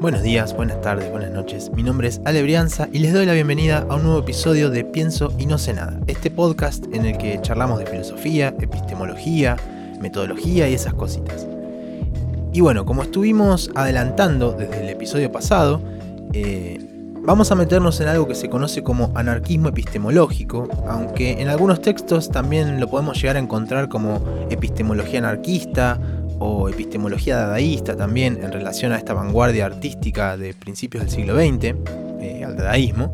Buenos días, buenas tardes, buenas noches. Mi nombre es Ale Brianza y les doy la bienvenida a un nuevo episodio de Pienso y no sé nada, este podcast en el que charlamos de filosofía, epistemología, metodología y esas cositas. Y bueno, como estuvimos adelantando desde el episodio pasado, eh, vamos a meternos en algo que se conoce como anarquismo epistemológico, aunque en algunos textos también lo podemos llegar a encontrar como epistemología anarquista o epistemología dadaísta también en relación a esta vanguardia artística de principios del siglo XX, eh, al dadaísmo.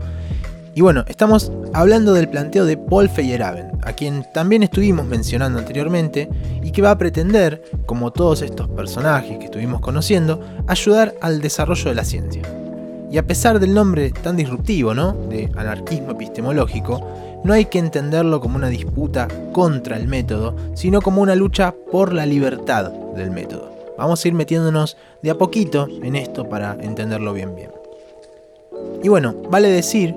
Y bueno, estamos hablando del planteo de Paul Feyerabend, a quien también estuvimos mencionando anteriormente y que va a pretender, como todos estos personajes que estuvimos conociendo, ayudar al desarrollo de la ciencia. Y a pesar del nombre tan disruptivo, ¿no? De anarquismo epistemológico, no hay que entenderlo como una disputa contra el método, sino como una lucha por la libertad del método. Vamos a ir metiéndonos de a poquito en esto para entenderlo bien bien. Y bueno, vale decir,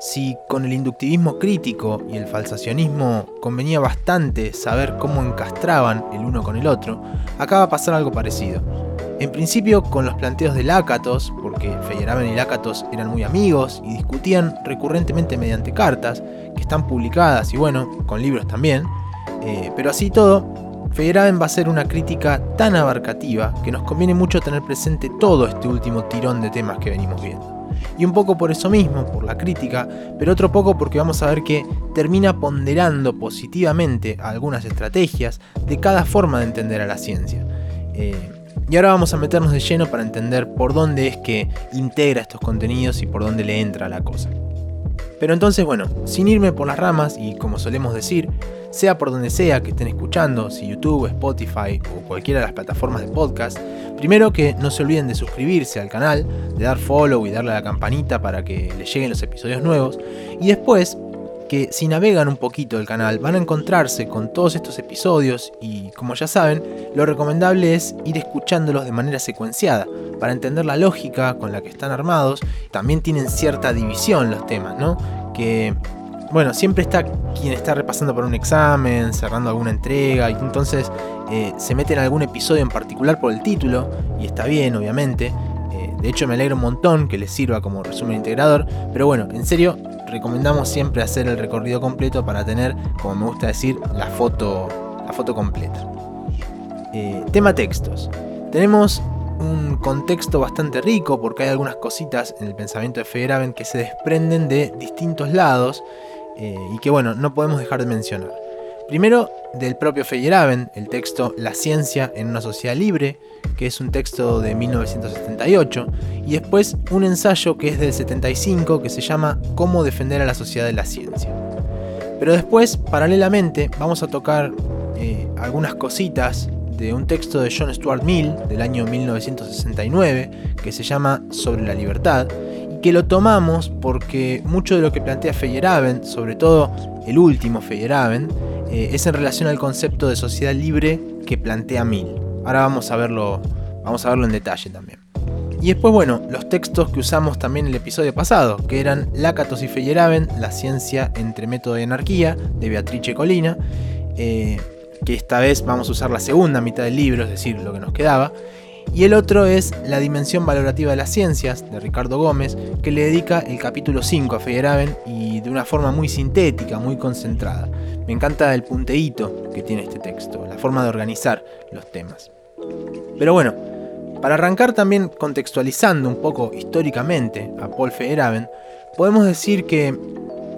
si con el inductivismo crítico y el falsacionismo convenía bastante saber cómo encastraban el uno con el otro, acá va a pasar algo parecido. En principio con los planteos de Lácatos, porque Feyerabend y Lácatos eran muy amigos y discutían recurrentemente mediante cartas, que están publicadas y bueno, con libros también, eh, pero así todo, Feyerabend va a ser una crítica tan abarcativa que nos conviene mucho tener presente todo este último tirón de temas que venimos viendo. Y un poco por eso mismo, por la crítica, pero otro poco porque vamos a ver que termina ponderando positivamente algunas estrategias de cada forma de entender a la ciencia. Eh, y ahora vamos a meternos de lleno para entender por dónde es que integra estos contenidos y por dónde le entra la cosa. Pero entonces, bueno, sin irme por las ramas y como solemos decir, sea por donde sea que estén escuchando, si YouTube, Spotify o cualquiera de las plataformas de podcast, primero que no se olviden de suscribirse al canal, de dar follow y darle a la campanita para que les lleguen los episodios nuevos, y después que si navegan un poquito el canal van a encontrarse con todos estos episodios y como ya saben, lo recomendable es ir escuchándolos de manera secuenciada para entender la lógica con la que están armados. También tienen cierta división los temas, ¿no? Que bueno, siempre está quien está repasando por un examen, cerrando alguna entrega, y entonces eh, se mete en algún episodio en particular por el título, y está bien, obviamente. Eh, de hecho, me alegra un montón que les sirva como resumen integrador, pero bueno, en serio, recomendamos siempre hacer el recorrido completo para tener, como me gusta decir, la foto, la foto completa. Eh, tema textos. Tenemos un contexto bastante rico porque hay algunas cositas en el pensamiento de Feyerabend que se desprenden de distintos lados eh, y que bueno, no podemos dejar de mencionar. Primero, del propio Feyerabend, el texto La ciencia en una sociedad libre, que es un texto de 1978, y después un ensayo que es del 75 que se llama Cómo defender a la sociedad de la ciencia. Pero después, paralelamente, vamos a tocar eh, algunas cositas de un texto de John Stuart Mill del año 1969 que se llama Sobre la libertad y que lo tomamos porque mucho de lo que plantea Feyerabend, sobre todo el último Feyerabend, eh, es en relación al concepto de sociedad libre que plantea Mill. Ahora vamos a verlo, vamos a verlo en detalle también. Y después, bueno, los textos que usamos también en el episodio pasado, que eran Lácatos y Feyerabend, La ciencia entre método y anarquía, de Beatrice Colina, eh, que esta vez vamos a usar la segunda mitad del libro, es decir, lo que nos quedaba. Y el otro es La dimensión valorativa de las ciencias, de Ricardo Gómez, que le dedica el capítulo 5 a Feyerabend y de una forma muy sintética, muy concentrada. Me encanta el punteíto que tiene este texto, la forma de organizar los temas. Pero bueno, para arrancar también contextualizando un poco históricamente a Paul Feyerabend, podemos decir que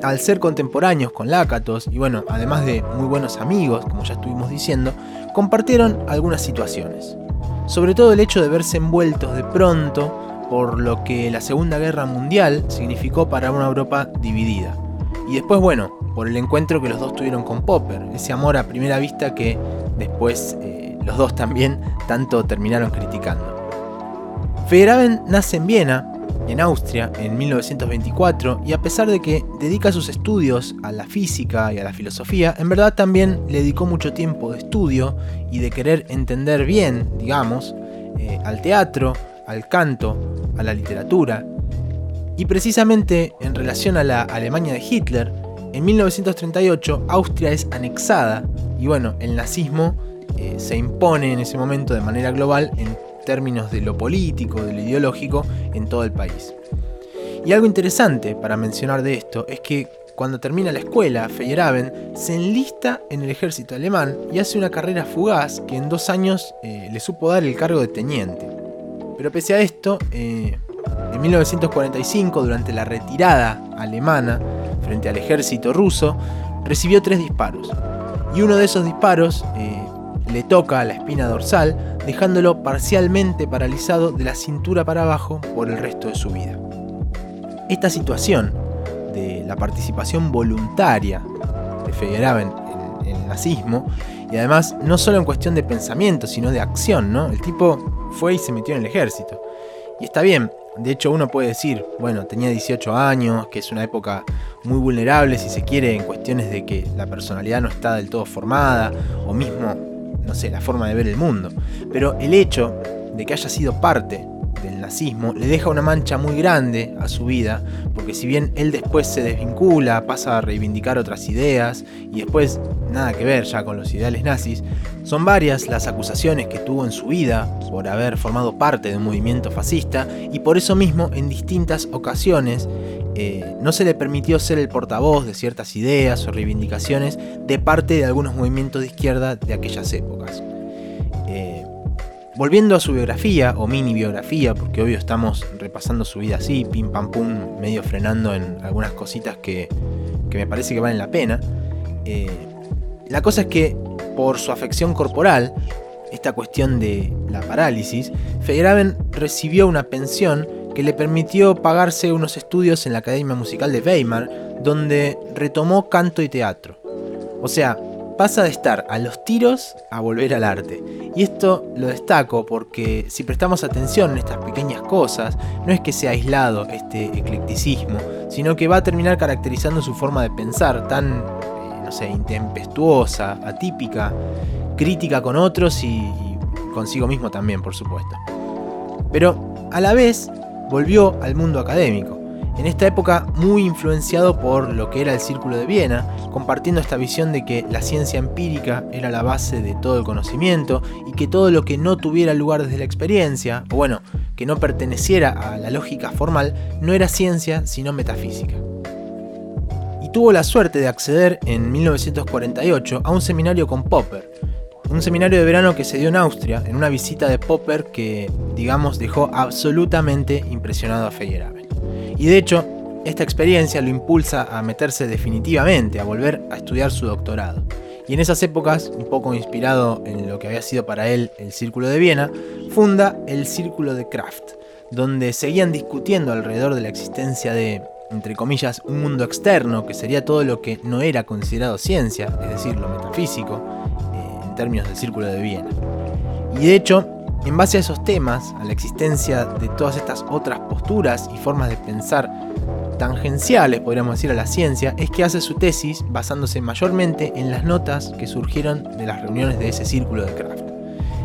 al ser contemporáneos con Lácatos y bueno, además de muy buenos amigos, como ya estuvimos diciendo, compartieron algunas situaciones. Sobre todo el hecho de verse envueltos de pronto por lo que la Segunda Guerra Mundial significó para una Europa dividida. Y después, bueno, por el encuentro que los dos tuvieron con Popper, ese amor a primera vista que después eh, los dos también tanto terminaron criticando. Feyerabend nace en Viena en Austria en 1924 y a pesar de que dedica sus estudios a la física y a la filosofía, en verdad también le dedicó mucho tiempo de estudio y de querer entender bien, digamos, eh, al teatro, al canto, a la literatura. Y precisamente en relación a la Alemania de Hitler, en 1938 Austria es anexada y bueno, el nazismo eh, se impone en ese momento de manera global en términos de lo político, de lo ideológico, en todo el país. Y algo interesante para mencionar de esto es que cuando termina la escuela, Feyerabend se enlista en el ejército alemán y hace una carrera fugaz que en dos años eh, le supo dar el cargo de teniente. Pero pese a esto, eh, en 1945, durante la retirada alemana frente al ejército ruso, recibió tres disparos. Y uno de esos disparos le toca a la espina dorsal, dejándolo parcialmente paralizado de la cintura para abajo por el resto de su vida. Esta situación de la participación voluntaria de Feyerabend en, el nazismo, y además no solo en cuestión de pensamiento, sino de acción, ¿no? El tipo fue y se metió en el ejército. Y está bien, de hecho uno puede decir, bueno, tenía 18 años, que es una época muy vulnerable si se quiere en cuestiones de que la personalidad no está del todo formada, o mismo, no sé, la forma de ver el mundo. Pero el hecho de que haya sido parte del nazismo le deja una mancha muy grande a su vida, porque si bien él después se desvincula, pasa a reivindicar otras ideas y después nada que ver ya con los ideales nazis, son varias las acusaciones que tuvo en su vida por haber formado parte de un movimiento fascista y por eso mismo en distintas ocasiones eh, no se le permitió ser el portavoz de ciertas ideas o reivindicaciones de parte de algunos movimientos de izquierda de aquellas épocas. Volviendo a su biografía, o mini biografía, porque obvio estamos repasando su vida así, pim pam pum, medio frenando en algunas cositas que, me parece que valen la pena. Eh, la cosa es que por su afección corporal, esta cuestión de la parálisis, Feyerabend recibió una pensión que le permitió pagarse unos estudios en la Academia Musical de Weimar, donde retomó canto y teatro. O sea, pasa de estar a los tiros a volver al arte. Y esto lo destaco porque si prestamos atención en estas pequeñas cosas, no es que sea aislado este eclecticismo, sino que va a terminar caracterizando su forma de pensar tan, eh, no sé, intempestuosa, atípica, crítica con otros y, y consigo mismo también, por supuesto. Pero a la vez volvió al mundo académico en esta época muy influenciado por lo que era el Círculo de Viena, compartiendo esta visión de que la ciencia empírica era la base de todo el conocimiento y que todo lo que no tuviera lugar desde la experiencia, o bueno, que no perteneciera a la lógica formal, no era ciencia sino metafísica. Y tuvo la suerte de acceder en 1948 a un seminario con Popper, un seminario de verano que se dio en Austria, en una visita de Popper que, digamos, dejó absolutamente impresionado a Feyerabend. Y de hecho, esta experiencia lo impulsa a meterse definitivamente, a volver a estudiar su doctorado. Y en esas épocas, un poco inspirado en lo que había sido para él el Círculo de Viena, funda el Círculo de Kraft, donde seguían discutiendo alrededor de la existencia de, entre comillas, un mundo externo, que sería todo lo que no era considerado ciencia, es decir, lo metafísico, en términos del Círculo de Viena. Y de hecho, en base a esos temas, a la existencia de todas estas otras posturas y formas de pensar tangenciales, podríamos decir, a la ciencia, es que hace su tesis basándose mayormente en las notas que surgieron de las reuniones de ese círculo de Kraft.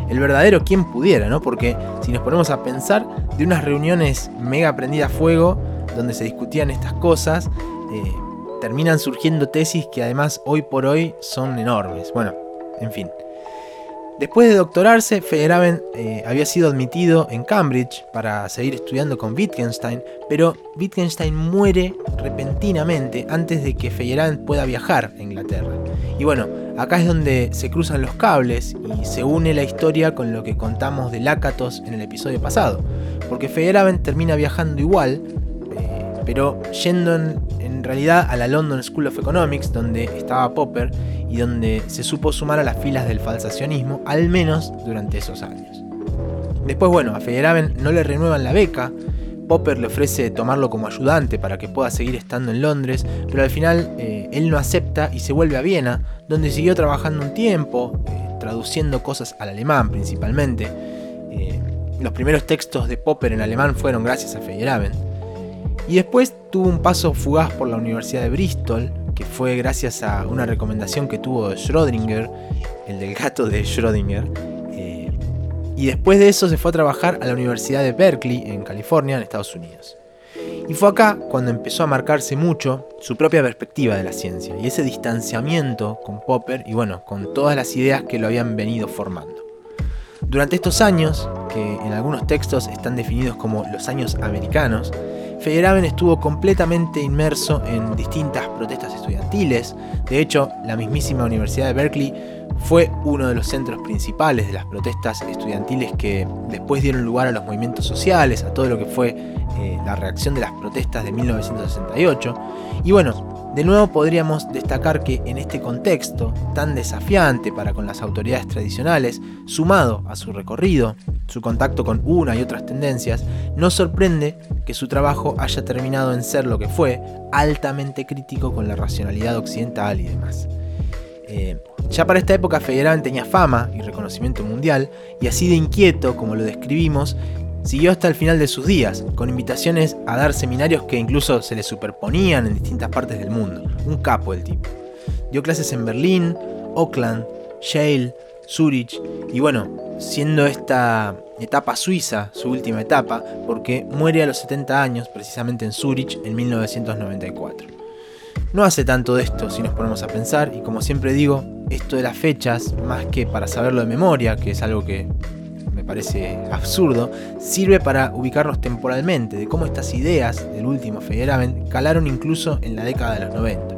El verdadero quien pudiera, ¿no? Porque si nos ponemos a pensar de unas reuniones mega prendidas a fuego, donde se discutían estas cosas, eh, terminan surgiendo tesis que además hoy por hoy son enormes. Bueno, en fin. Después de doctorarse, Feyerabend eh, había sido admitido en Cambridge para seguir estudiando con Wittgenstein, pero Wittgenstein muere repentinamente antes de que Feyerabend pueda viajar a Inglaterra. Y bueno, acá es donde se cruzan los cables y se une la historia con lo que contamos de Lakatos en el episodio pasado, porque Feyerabend termina viajando igual, pero yendo en, realidad a la London School of Economics, donde estaba Popper, y donde se supo sumar a las filas del falsacionismo, al menos durante esos años. Después, bueno, a Feyerabend no le renuevan la beca, Popper le ofrece tomarlo como ayudante para que pueda seguir estando en Londres, pero al final eh, él no acepta y se vuelve a Viena, donde siguió trabajando un tiempo, eh, traduciendo cosas al alemán principalmente. Eh, los primeros textos de Popper en alemán fueron gracias a Feyerabend. Y después tuvo un paso fugaz por la Universidad de Bristol, que fue gracias a una recomendación que tuvo Schrödinger, el del gato de Schrödinger. Eh, y después de eso se fue a trabajar a la Universidad de Berkeley, en California, en Estados Unidos. Y fue acá cuando empezó a marcarse mucho su propia perspectiva de la ciencia y ese distanciamiento con Popper y bueno, con todas las ideas que lo habían venido formando. Durante estos años, que en algunos textos están definidos como los años americanos, Feyerabend estuvo completamente inmerso en distintas protestas estudiantiles. De hecho, la mismísima Universidad de Berkeley fue uno de los centros principales de las protestas estudiantiles que después dieron lugar a los movimientos sociales, a todo lo que fue eh, la reacción de las protestas de 1968. Y bueno, de nuevo podríamos destacar que en este contexto tan desafiante para con las autoridades tradicionales, sumado a su recorrido, su contacto con una y otras tendencias, nos sorprende que su trabajo haya terminado en ser lo que fue, altamente crítico con la racionalidad occidental y demás. Eh, ya para esta época Federán tenía fama y reconocimiento mundial, y así de inquieto como lo describimos, Siguió hasta el final de sus días, con invitaciones a dar seminarios que incluso se le superponían en distintas partes del mundo. Un capo el tipo. Dio clases en Berlín, Auckland, Yale, Zurich y bueno, siendo esta etapa suiza su última etapa, porque muere a los 70 años precisamente en Zurich en 1994. No hace tanto de esto si nos ponemos a pensar y como siempre digo, esto de las fechas, más que para saberlo de memoria, que es algo que parece absurdo, sirve para ubicarnos temporalmente de cómo estas ideas del último Feyerabend calaron incluso en la década de los 90.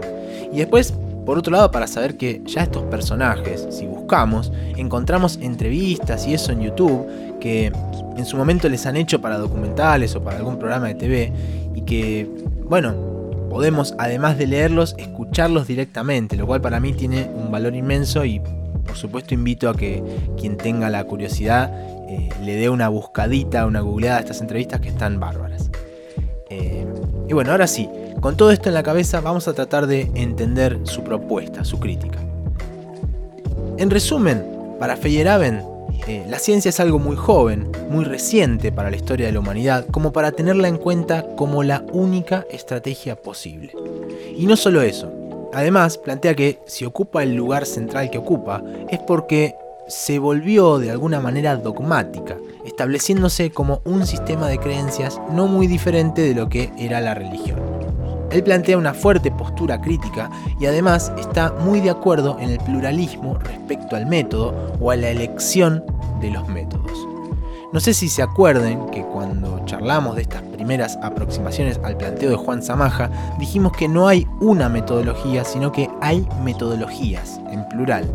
Y después, por otro lado, para saber que ya estos personajes, si buscamos, encontramos entrevistas y eso en YouTube que en su momento les han hecho para documentales o para algún programa de TV y que, bueno, podemos además de leerlos, escucharlos directamente, lo cual para mí tiene un valor inmenso y por supuesto invito a que quien tenga la curiosidad eh, le dé una buscadita, una googleada a estas entrevistas que están bárbaras. Eh, y bueno, ahora sí, con todo esto en la cabeza vamos a tratar de entender su propuesta, su crítica. En resumen, para Feyerabend, eh, la ciencia es algo muy joven, muy reciente para la historia de la humanidad, como para tenerla en cuenta como la única estrategia posible. Y no solo eso, además plantea que si ocupa el lugar central que ocupa, es porque se volvió de alguna manera dogmática, estableciéndose como un sistema de creencias no muy diferente de lo que era la religión. Él plantea una fuerte postura crítica y además está muy de acuerdo en el pluralismo respecto al método o a la elección de los métodos. No sé si se acuerden que cuando charlamos de estas primeras aproximaciones al planteo de Juan Samaja, dijimos que no hay una metodología, sino que hay metodologías, en plural.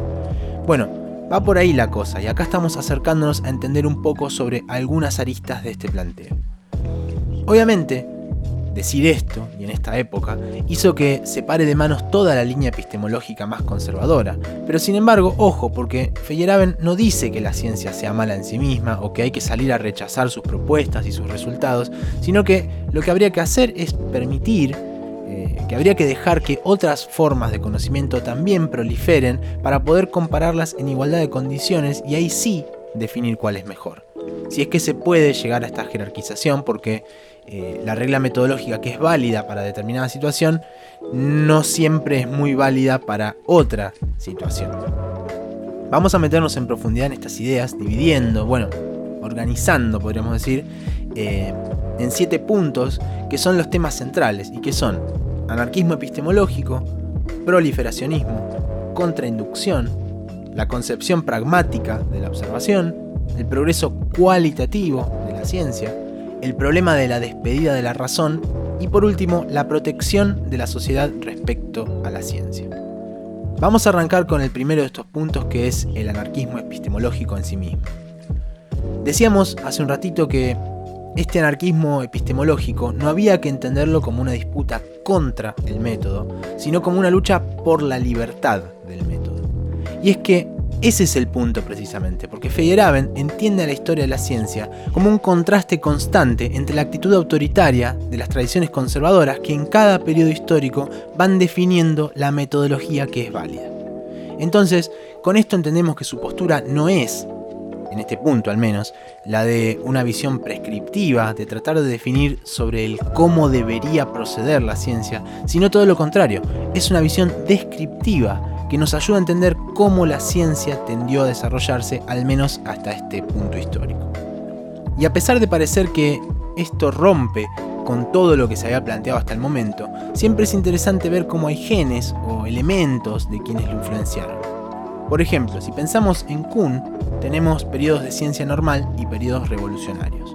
Bueno, Va por ahí la cosa y acá estamos acercándonos a entender un poco sobre algunas aristas de este planteo. Obviamente, decir esto, y en esta época, hizo que se pare de manos toda la línea epistemológica más conservadora, pero sin embargo, ojo, porque Feyerabend no dice que la ciencia sea mala en sí misma o que hay que salir a rechazar sus propuestas y sus resultados, sino que lo que habría que hacer es permitir que habría que dejar que otras formas de conocimiento también proliferen para poder compararlas en igualdad de condiciones y ahí sí definir cuál es mejor. Si es que se puede llegar a esta jerarquización porque eh, la regla metodológica que es válida para determinada situación no siempre es muy válida para otra situación. Vamos a meternos en profundidad en estas ideas, dividiendo, bueno, organizando, podríamos decir, eh, en siete puntos que son los temas centrales y que son anarquismo epistemológico, proliferacionismo, contrainducción, la concepción pragmática de la observación, el progreso cualitativo de la ciencia, el problema de la despedida de la razón y por último la protección de la sociedad respecto a la ciencia. Vamos a arrancar con el primero de estos puntos que es el anarquismo epistemológico en sí mismo. Decíamos hace un ratito que este anarquismo epistemológico no había que entenderlo como una disputa contra el método, sino como una lucha por la libertad del método. Y es que ese es el punto precisamente, porque Feyerabend entiende a la historia de la ciencia como un contraste constante entre la actitud autoritaria de las tradiciones conservadoras que en cada periodo histórico van definiendo la metodología que es válida. Entonces, con esto entendemos que su postura no es en este punto al menos, la de una visión prescriptiva, de tratar de definir sobre el cómo debería proceder la ciencia, sino todo lo contrario, es una visión descriptiva que nos ayuda a entender cómo la ciencia tendió a desarrollarse, al menos hasta este punto histórico. Y a pesar de parecer que esto rompe con todo lo que se había planteado hasta el momento, siempre es interesante ver cómo hay genes o elementos de quienes lo influenciaron. Por ejemplo, si pensamos en Kuhn, tenemos periodos de ciencia normal y periodos revolucionarios.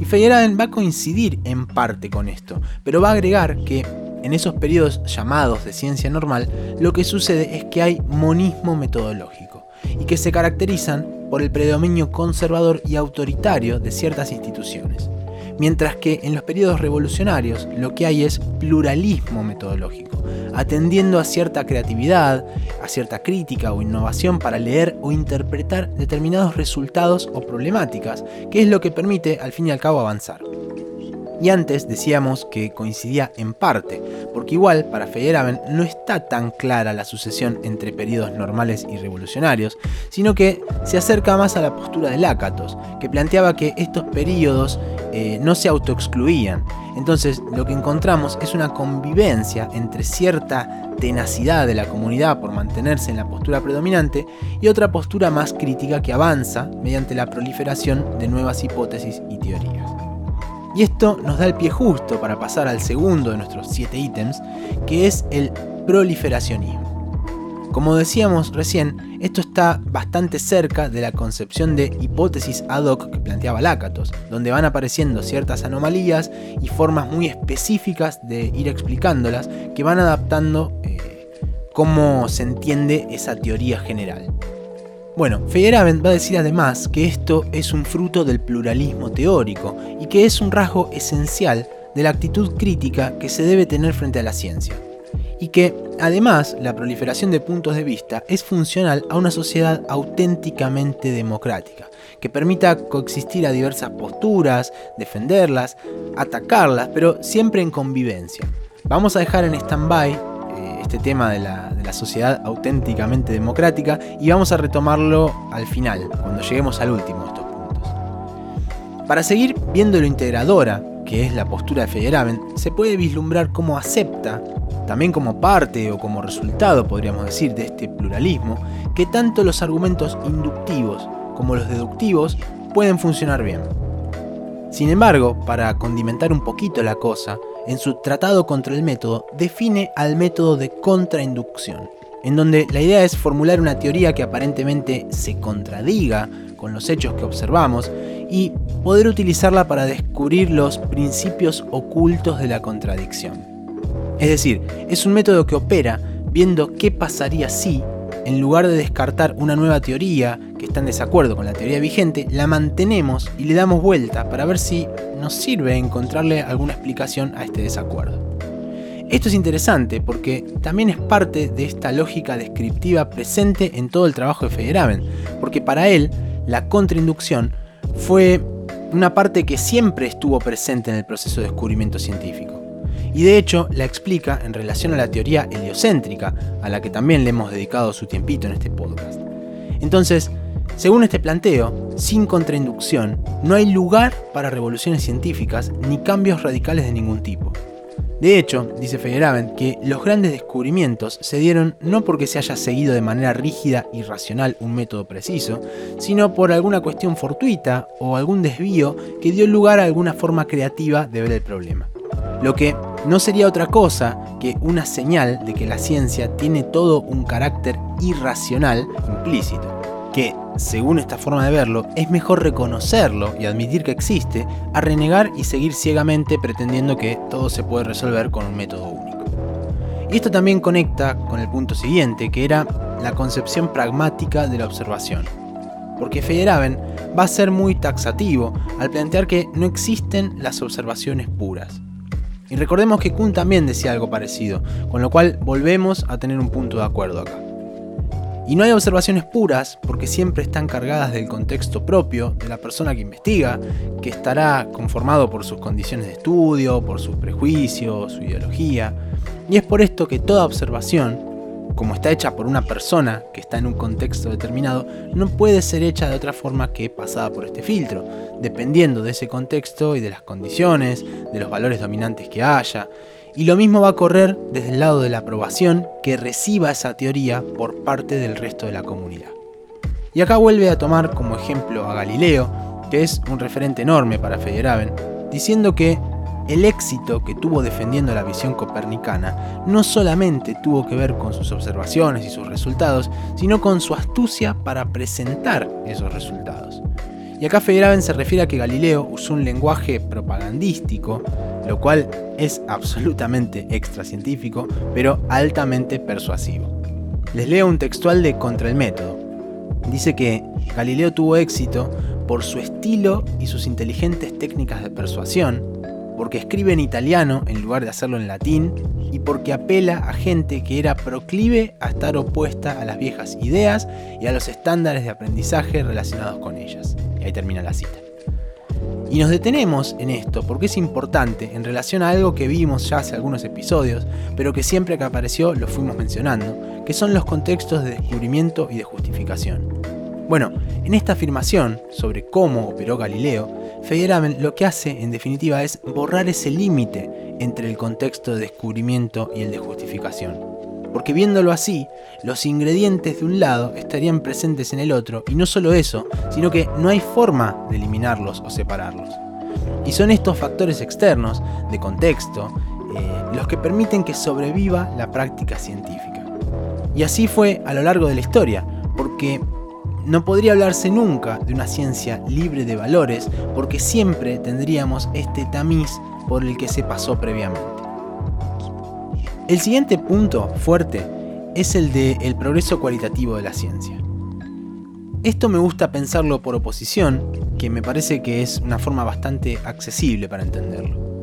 Y Feyerabend va a coincidir en parte con esto, pero va a agregar que en esos periodos llamados de ciencia normal, lo que sucede es que hay monismo metodológico y que se caracterizan por el predominio conservador y autoritario de ciertas instituciones mientras que en los periodos revolucionarios lo que hay es pluralismo metodológico, atendiendo a cierta creatividad, a cierta crítica o innovación para leer o interpretar determinados resultados o problemáticas, que es lo que permite al fin y al cabo avanzar. Y antes decíamos que coincidía en parte, porque igual para Feyerabend no está tan clara la sucesión entre periodos normales y revolucionarios, sino que se acerca más a la postura de Lácatos, que planteaba que estos periodos eh, no se autoexcluían. Entonces lo que encontramos es una convivencia entre cierta tenacidad de la comunidad por mantenerse en la postura predominante y otra postura más crítica que avanza mediante la proliferación de nuevas hipótesis y teorías. Y esto nos da el pie justo para pasar al segundo de nuestros siete ítems, que es el proliferacionismo. Como decíamos recién, esto está bastante cerca de la concepción de hipótesis ad hoc que planteaba Lácatos, donde van apareciendo ciertas anomalías y formas muy específicas de ir explicándolas que van adaptando eh, cómo se entiende esa teoría general. Bueno, Feyerabend va a decir además que esto es un fruto del pluralismo teórico y que es un rasgo esencial de la actitud crítica que se debe tener frente a la ciencia. Y que, además, la proliferación de puntos de vista es funcional a una sociedad auténticamente democrática, que permita coexistir a diversas posturas, defenderlas, atacarlas, pero siempre en convivencia. Vamos a dejar en stand-by este tema de la, sociedad auténticamente democrática y vamos a retomarlo al final, cuando lleguemos al último de estos puntos. Para seguir viendo lo integradora, que es la postura de Feyerabend, se puede vislumbrar cómo acepta, también como parte o como resultado, podríamos decir, de este pluralismo, que tanto los argumentos inductivos como los deductivos pueden funcionar bien. Sin embargo, para condimentar un poquito la cosa, en su Tratado contra el Método, define al método de contrainducción, en donde la idea es formular una teoría que aparentemente se contradiga con los hechos que observamos y poder utilizarla para descubrir los principios ocultos de la contradicción. Es decir, es un método que opera viendo qué pasaría si en lugar de descartar una nueva teoría que está en desacuerdo con la teoría vigente, la mantenemos y le damos vuelta para ver si nos sirve encontrarle alguna explicación a este desacuerdo. Esto es interesante porque también es parte de esta lógica descriptiva presente en todo el trabajo de Feyerabend, porque para él la contrainducción fue una parte que siempre estuvo presente en el proceso de descubrimiento científico y de hecho la explica en relación a la teoría heliocéntrica, a la que también le hemos dedicado su tiempito en este podcast. Entonces, según este planteo, sin contrainducción, no hay lugar para revoluciones científicas ni cambios radicales de ningún tipo. De hecho, dice Feyerabend que los grandes descubrimientos se dieron no porque se haya seguido de manera rígida y racional un método preciso, sino por alguna cuestión fortuita o algún desvío que dio lugar a alguna forma creativa de ver el problema. Lo que no sería otra cosa que una señal de que la ciencia tiene todo un carácter irracional implícito, que, según esta forma de verlo, es mejor reconocerlo y admitir que existe a renegar y seguir ciegamente pretendiendo que todo se puede resolver con un método único. Y esto también conecta con el punto siguiente, que era la concepción pragmática de la observación. Porque Feyerabend va a ser muy taxativo al plantear que no existen las observaciones puras y recordemos que Kuhn también decía algo parecido, con lo cual volvemos a tener un punto de acuerdo acá. Y no hay observaciones puras porque siempre están cargadas del contexto propio de la persona que investiga, que estará conformado por sus condiciones de estudio, por sus prejuicios, su ideología. Y es por esto que toda observación, como está hecha por una persona que está en un contexto determinado, no puede ser hecha de otra forma que pasada por este filtro, dependiendo de ese contexto y de las condiciones, de los valores dominantes que haya. Y lo mismo va a correr desde el lado de la aprobación que reciba esa teoría por parte del resto de la comunidad. Y acá vuelve a tomar como ejemplo a Galileo, que es un referente enorme para Feyerabend, diciendo que el éxito que tuvo defendiendo la visión copernicana no solamente tuvo que ver con sus observaciones y sus resultados, sino con su astucia para presentar esos resultados. Y acá Feyerabend se refiere a que Galileo usó un lenguaje propagandístico, lo cual es absolutamente extracientífico, pero altamente persuasivo. Les leo un textual de Contra el Método. Dice que Galileo tuvo éxito por su estilo y sus inteligentes técnicas de persuasión, porque escribe en italiano en lugar de hacerlo en latín, y porque apela a gente que era proclive a estar opuesta a las viejas ideas y a los estándares de aprendizaje relacionados con ellas. Y ahí termina la cita. Y nos detenemos en esto porque es importante en relación a algo que vimos ya hace algunos episodios, pero que siempre que apareció lo fuimos mencionando, que son los contextos de descubrimiento y de justificación. Bueno, en esta afirmación sobre cómo operó Galileo, Feyerabend lo que hace en definitiva es borrar ese límite entre el contexto de descubrimiento y el de justificación. Porque viéndolo así, los ingredientes de un lado estarían presentes en el otro, y no solo eso, sino que no hay forma de eliminarlos o separarlos. Y son estos factores externos, de contexto, eh, los que permiten que sobreviva la práctica científica. Y así fue a lo largo de la historia, porque no podría hablarse nunca de una ciencia libre de valores porque siempre tendríamos este tamiz por el que se pasó previamente. El siguiente punto fuerte es el de el progreso cualitativo de la ciencia. Esto me gusta pensarlo por oposición, que me parece que es una forma bastante accesible para entenderlo.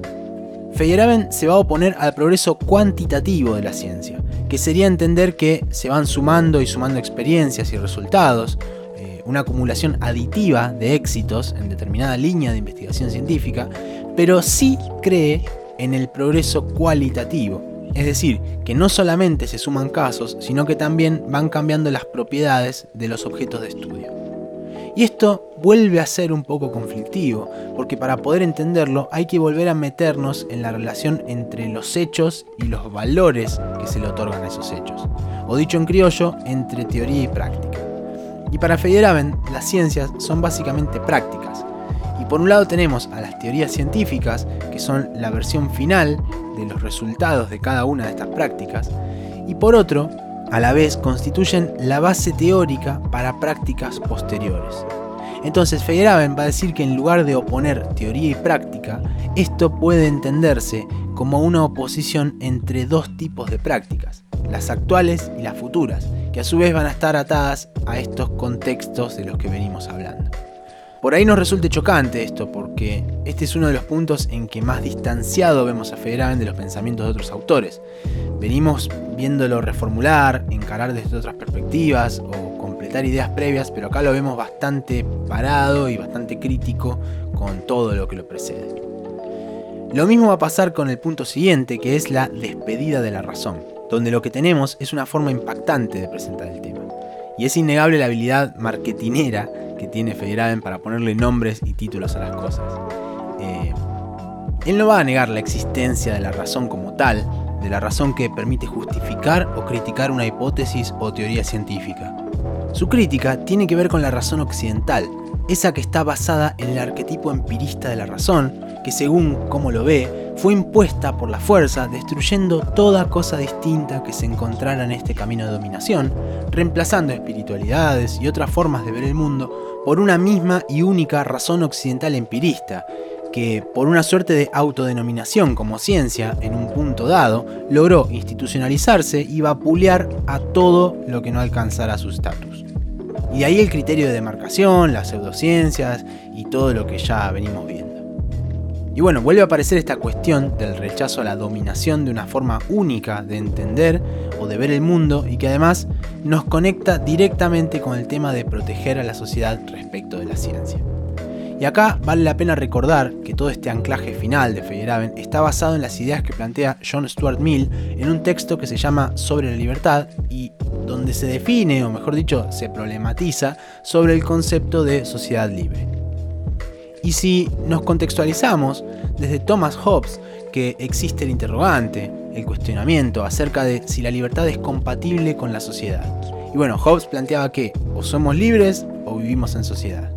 Feyerabend se va a oponer al progreso cuantitativo de la ciencia, que sería entender que se van sumando y sumando experiencias y resultados, eh, una acumulación aditiva de éxitos en determinada línea de investigación científica, pero sí cree en el progreso cualitativo, es decir, que no solamente se suman casos, sino que también van cambiando las propiedades de los objetos de estudio. Y esto vuelve a ser un poco conflictivo, porque para poder entenderlo hay que volver a meternos en la relación entre los hechos y los valores que se le otorgan a esos hechos, o dicho en criollo, entre teoría y práctica. Y para Feyerabend, las ciencias son básicamente prácticas. Y por un lado tenemos a las teorías científicas, que son la versión final de los resultados de cada una de estas prácticas, y por otro a la vez constituyen la base teórica para prácticas posteriores. Entonces Feyerabend va a decir que en lugar de oponer teoría y práctica, esto puede entenderse como una oposición entre dos tipos de prácticas, las actuales y las futuras, que a su vez van a estar atadas a estos contextos de los que venimos hablando. Por ahí nos resulte chocante esto, porque este es uno de los puntos en que más distanciado vemos a Feyerabend de los pensamientos de otros autores. Venimos viéndolo reformular, encarar desde otras perspectivas o completar ideas previas, pero acá lo vemos bastante parado y bastante crítico con todo lo que lo precede. Lo mismo va a pasar con el punto siguiente, que es la despedida de la razón, donde lo que tenemos es una forma impactante de presentar el tema. Y es innegable la habilidad marketinera que tiene Feyerabend para ponerle nombres y títulos a las cosas. Eh, él no va a negar la existencia de la razón como tal, de la razón que permite justificar o criticar una hipótesis o teoría científica. Su crítica tiene que ver con la razón occidental, esa que está basada en el arquetipo empirista de la razón, que según cómo lo ve, fue impuesta por la fuerza, destruyendo toda cosa distinta que se encontrara en este camino de dominación, reemplazando espiritualidades y otras formas de ver el mundo por una misma y única razón occidental empirista, que por una suerte de autodenominación como ciencia en un punto dado, logró institucionalizarse y vapulear a todo lo que no alcanzara su estatus. Y de ahí el criterio de demarcación, las pseudociencias y todo lo que ya venimos viendo. Y bueno, vuelve a aparecer esta cuestión del rechazo a la dominación de una forma única de entender o de ver el mundo y que además nos conecta directamente con el tema de proteger a la sociedad respecto de la ciencia. Y acá vale la pena recordar que todo este anclaje final de Feyerabend está basado en las ideas que plantea John Stuart Mill en un texto que se llama Sobre la libertad y donde se define, o mejor dicho, se problematiza sobre el concepto de sociedad libre. Y si nos contextualizamos desde Thomas Hobbes, que existe el interrogante, el cuestionamiento acerca de si la libertad es compatible con la sociedad. Y bueno, Hobbes planteaba que o somos libres o vivimos en sociedad.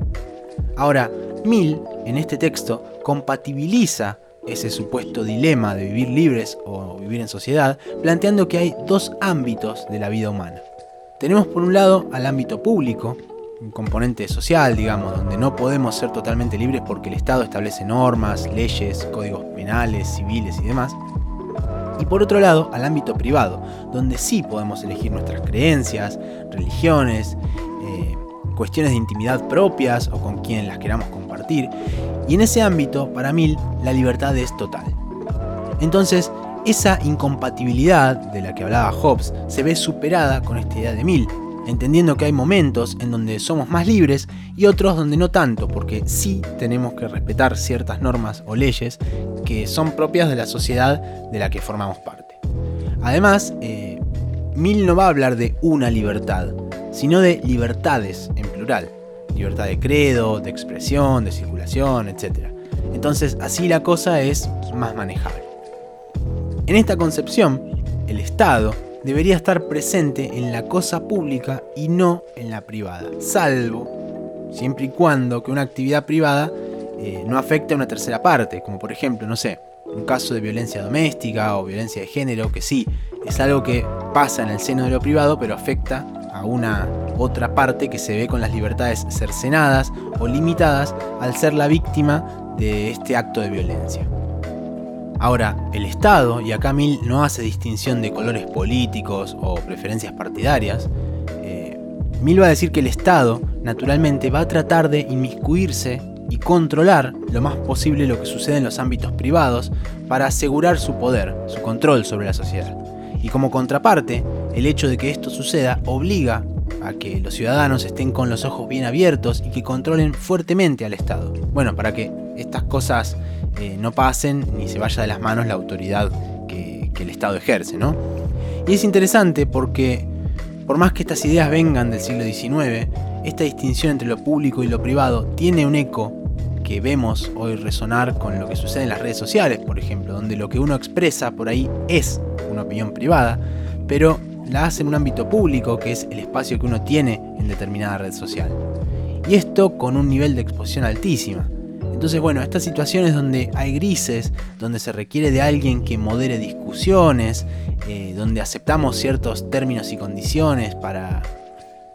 Ahora, Mill, en este texto, compatibiliza ese supuesto dilema de vivir libres o vivir en sociedad, planteando que hay dos ámbitos de la vida humana. Tenemos por un lado al ámbito público, un componente social, digamos, donde no podemos ser totalmente libres porque el Estado establece normas, leyes, códigos penales, civiles y demás. Y por otro lado, al ámbito privado, donde sí podemos elegir nuestras creencias, religiones, eh, cuestiones de intimidad propias o con quien las queramos compartir. Y en ese ámbito, para Mill, la libertad es total. Entonces, esa incompatibilidad de la que hablaba Hobbes se ve superada con esta idea de Mill, entendiendo que hay momentos en donde somos más libres y otros donde no tanto, porque sí tenemos que respetar ciertas normas o leyes que son propias de la sociedad de la que formamos parte. Además, eh, Mill no va a hablar de una libertad, sino de libertades en plural. Libertad de credo, de expresión, de circulación, etc. Entonces así la cosa es más manejable. En esta concepción, el Estado debería estar presente en la cosa pública y no en la privada, salvo siempre y cuando que una actividad privada eh, no afecte a una tercera parte, como por ejemplo, no sé, un caso de violencia doméstica o violencia de género, que sí, es algo que pasa en el seno de lo privado, pero afecta a una otra parte que se ve con las libertades cercenadas o limitadas al ser la víctima de este acto de violencia. Ahora, el Estado, y acá Mill no hace distinción de colores políticos o preferencias partidarias, eh, Mill va a decir que el Estado, naturalmente, va a tratar de inmiscuirse y controlar lo más posible lo que sucede en los ámbitos privados para asegurar su poder, su control sobre la sociedad. Y como contraparte, el hecho de que esto suceda obliga a que los ciudadanos estén con los ojos bien abiertos y que controlen fuertemente al Estado. Bueno, para que estas cosas eh, no pasen ni se vaya de las manos la autoridad que, que el Estado ejerce, ¿no? Y es interesante porque, por más que estas ideas vengan del siglo XIX, esta distinción entre lo público y lo privado tiene un eco que vemos hoy resonar con lo que sucede en las redes sociales, por ejemplo, donde lo que uno expresa por ahí es una opinión privada, pero la hace en un ámbito público, que es el espacio que uno tiene en determinada red social. Y esto con un nivel de exposición altísima. Entonces, bueno, estas situaciones donde hay grises, donde se requiere de alguien que modere discusiones, eh, donde aceptamos ciertos términos y condiciones para,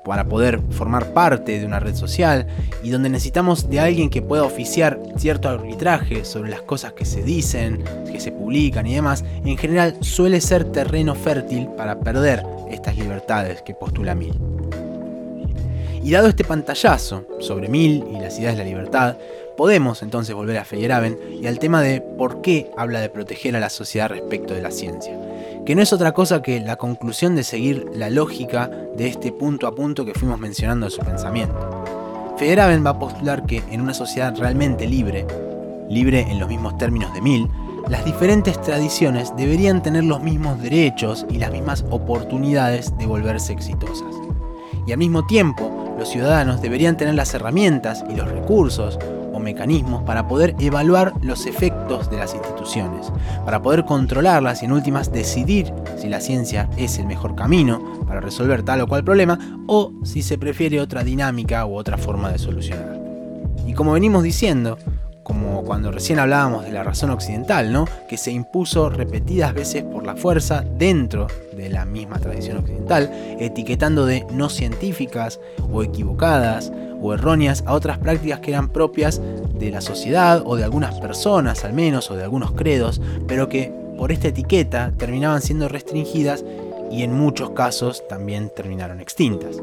para poder formar parte de una red social y donde necesitamos de alguien que pueda oficiar cierto arbitraje sobre las cosas que se dicen, que se publican y demás, en general suele ser terreno fértil para perder estas libertades que postula Mill. Y dado este pantallazo sobre Mill y las ideas de la libertad, podemos entonces volver a Feyerabend y al tema de por qué habla de proteger a la sociedad respecto de la ciencia que no es otra cosa que la conclusión de seguir la lógica de este punto a punto que fuimos mencionando de su pensamiento. Federaven va a postular que en una sociedad realmente libre, libre en los mismos términos de Mill, las diferentes tradiciones deberían tener los mismos derechos y las mismas oportunidades de volverse exitosas. Y al mismo tiempo, los ciudadanos deberían tener las herramientas y los recursos mecanismos para poder evaluar los efectos de las instituciones, para poder controlarlas y en últimas decidir si la ciencia es el mejor camino para resolver tal o cual problema o si se prefiere otra dinámica u otra forma de solucionar. Y como venimos diciendo, como cuando recién hablábamos de la razón occidental, ¿no? que se impuso repetidas veces por la fuerza dentro de la misma tradición occidental, etiquetando de no científicas o equivocadas o erróneas a otras prácticas que eran propias de la sociedad o de algunas personas al menos o de algunos credos, pero que por esta etiqueta terminaban siendo restringidas y en muchos casos también terminaron extintas.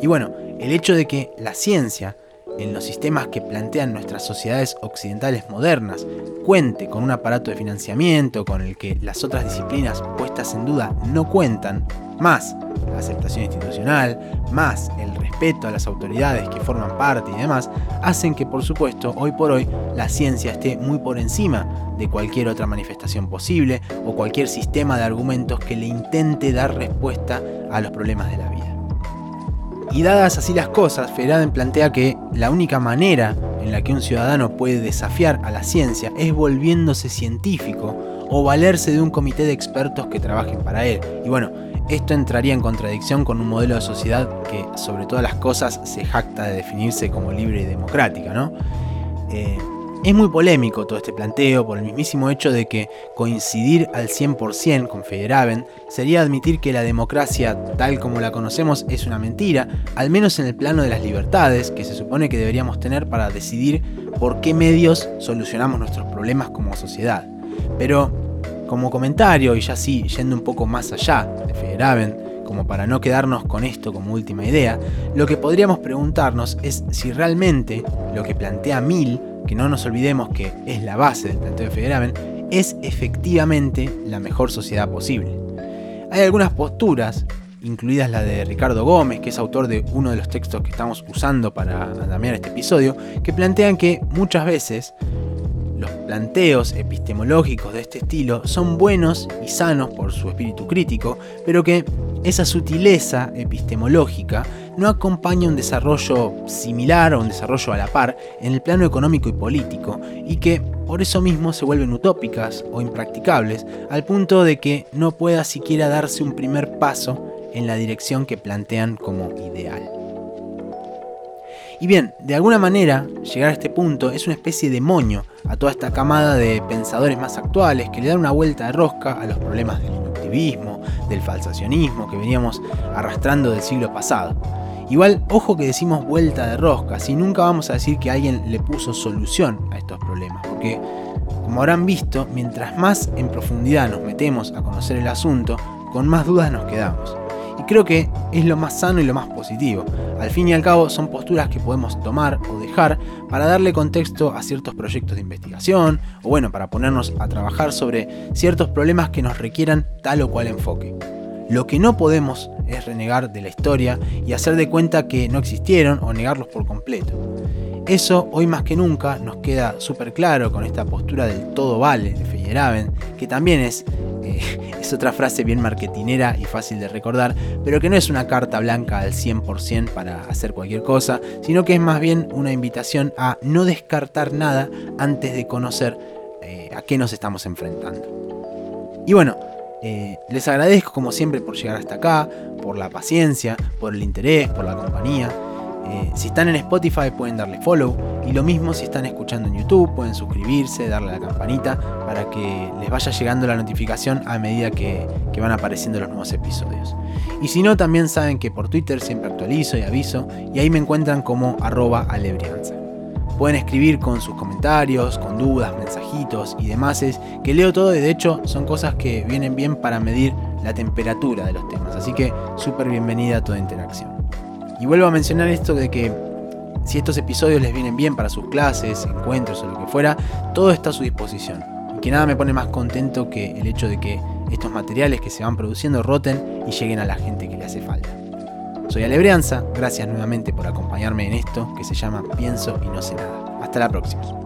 Y bueno, el hecho de que la ciencia en los sistemas que plantean nuestras sociedades occidentales modernas cuente con un aparato de financiamiento con el que las otras disciplinas puestas en duda no cuentan, más la aceptación institucional, más el respeto a las autoridades que forman parte y demás, hacen que por supuesto hoy por hoy la ciencia esté muy por encima de cualquier otra manifestación posible o cualquier sistema de argumentos que le intente dar respuesta a los problemas de la vida. Y dadas así las cosas, Feraden plantea que la única manera en la que un ciudadano puede desafiar a la ciencia es volviéndose científico o valerse de un comité de expertos que trabajen para él. Y bueno, esto entraría en contradicción con un modelo de sociedad que sobre todas las cosas se jacta de definirse como libre y democrática, ¿no? Eh, Es muy polémico todo este planteo por el mismísimo hecho de que coincidir al 100% con Federaven sería admitir que la democracia tal como la conocemos es una mentira, al menos en el plano de las libertades que se supone que deberíamos tener para decidir por qué medios solucionamos nuestros problemas como sociedad. Pero, como comentario, y ya sí yendo un poco más allá de Federaven, como para no quedarnos con esto como última idea, lo que podríamos preguntarnos es si realmente lo que plantea Mill que no nos olvidemos que es la base del planteo de Federaven, es efectivamente la mejor sociedad posible. Hay algunas posturas, incluidas la de Ricardo Gómez, que es autor de uno de los textos que estamos usando para andamiar este episodio, que plantean que muchas veces los planteos epistemológicos de este estilo son buenos y sanos por su espíritu crítico, pero que esa sutileza epistemológica no acompaña un desarrollo similar o un desarrollo a la par en el plano económico y político, y que por eso mismo se vuelven utópicas o impracticables, al punto de que no pueda siquiera darse un primer paso en la dirección que plantean como ideal. Y bien, de alguna manera, llegar a este punto es una especie de moño a toda esta camada de pensadores más actuales que le dan una vuelta de rosca a los problemas del inductivismo, del falsacionismo que veníamos arrastrando del siglo pasado. Igual, ojo que decimos vuelta de rosca, si nunca vamos a decir que alguien le puso solución a estos problemas, porque, como habrán visto, mientras más en profundidad nos metemos a conocer el asunto, con más dudas nos quedamos. Y creo que es lo más sano y lo más positivo. Al fin y al cabo son posturas que podemos tomar o dejar para darle contexto a ciertos proyectos de investigación o bueno, para ponernos a trabajar sobre ciertos problemas que nos requieran tal o cual enfoque. Lo que no podemos es renegar de la historia y hacer de cuenta que no existieron o negarlos por completo. Eso hoy más que nunca nos queda súper claro con esta postura del todo vale de Feyerabend, que también es, eh, es otra frase bien marketinera y fácil de recordar, pero que no es una carta blanca al 100% para hacer cualquier cosa, sino que es más bien una invitación a no descartar nada antes de conocer eh, a qué nos estamos enfrentando. Y bueno, eh, les agradezco como siempre por llegar hasta acá, por la paciencia, por el interés, por la compañía. Eh, si están en Spotify pueden darle follow y lo mismo si están escuchando en YouTube pueden suscribirse, darle a la campanita para que les vaya llegando la notificación a medida que, que van apareciendo los nuevos episodios. Y si no, también saben que por Twitter siempre actualizo y aviso y ahí me encuentran como arroba alebrianza. Pueden escribir con sus comentarios, con dudas, mensajitos y demás, que leo todo y de hecho son cosas que vienen bien para medir la temperatura de los temas, así que súper bienvenida a toda interacción. Y vuelvo a mencionar esto de que si estos episodios les vienen bien para sus clases, encuentros o lo que fuera, todo está a su disposición. Y que nada me pone más contento que el hecho de que estos materiales que se van produciendo roten y lleguen a la gente que le hace falta. Soy Alebrianza, gracias nuevamente por acompañarme en esto que se llama Pienso y no sé nada. Hasta la próxima.